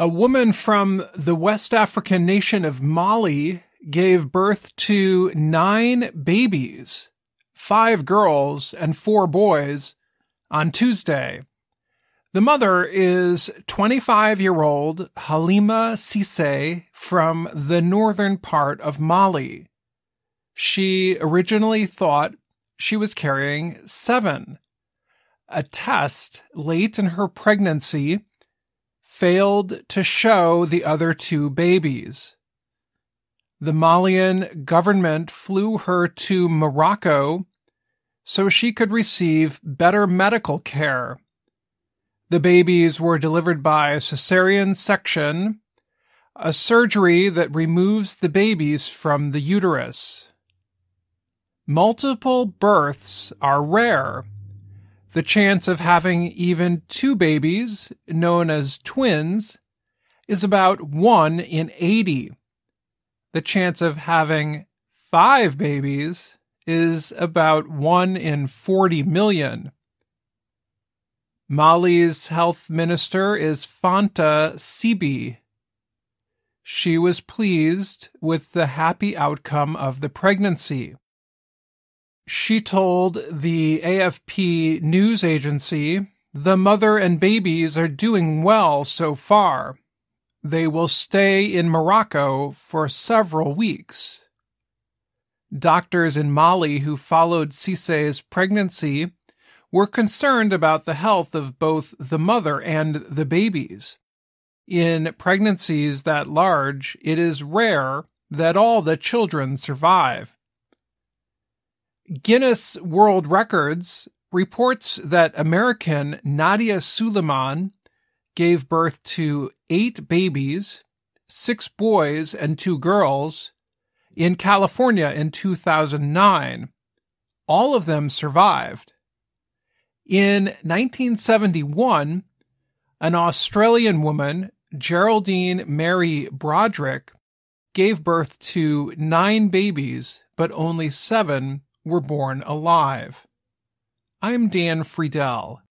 A woman from the West African nation of Mali gave birth to nine babies, five girls and four boys, on Tuesday. The mother is 25 year old Halima Cisse from the northern part of Mali. She originally thought she was carrying seven. A test late in her pregnancy failed to show the other two babies. The Malian government flew her to Morocco so she could receive better medical care. The babies were delivered by cesarean section, a surgery that removes the babies from the uterus. Multiple births are rare the chance of having even two babies, known as twins, is about 1 in 80. The chance of having five babies is about 1 in 40 million. Mali's health minister is Fanta Siby. She was pleased with the happy outcome of the pregnancy she told the AFP news agency, the mother and babies are doing well so far. They will stay in Morocco for several weeks. Doctors in Mali who followed Cisse's pregnancy were concerned about the health of both the mother and the babies. In pregnancies that large, it is rare that all the children survive. Guinness World Records reports that American Nadya Suleman gave birth to eight babies, six boys and two girls, in California in 2009. All of them survived. In 1971, an Australian woman, Geraldine Mary Broderick, gave birth to nine babies, but only seven were born alive. I'm Dan Friedell.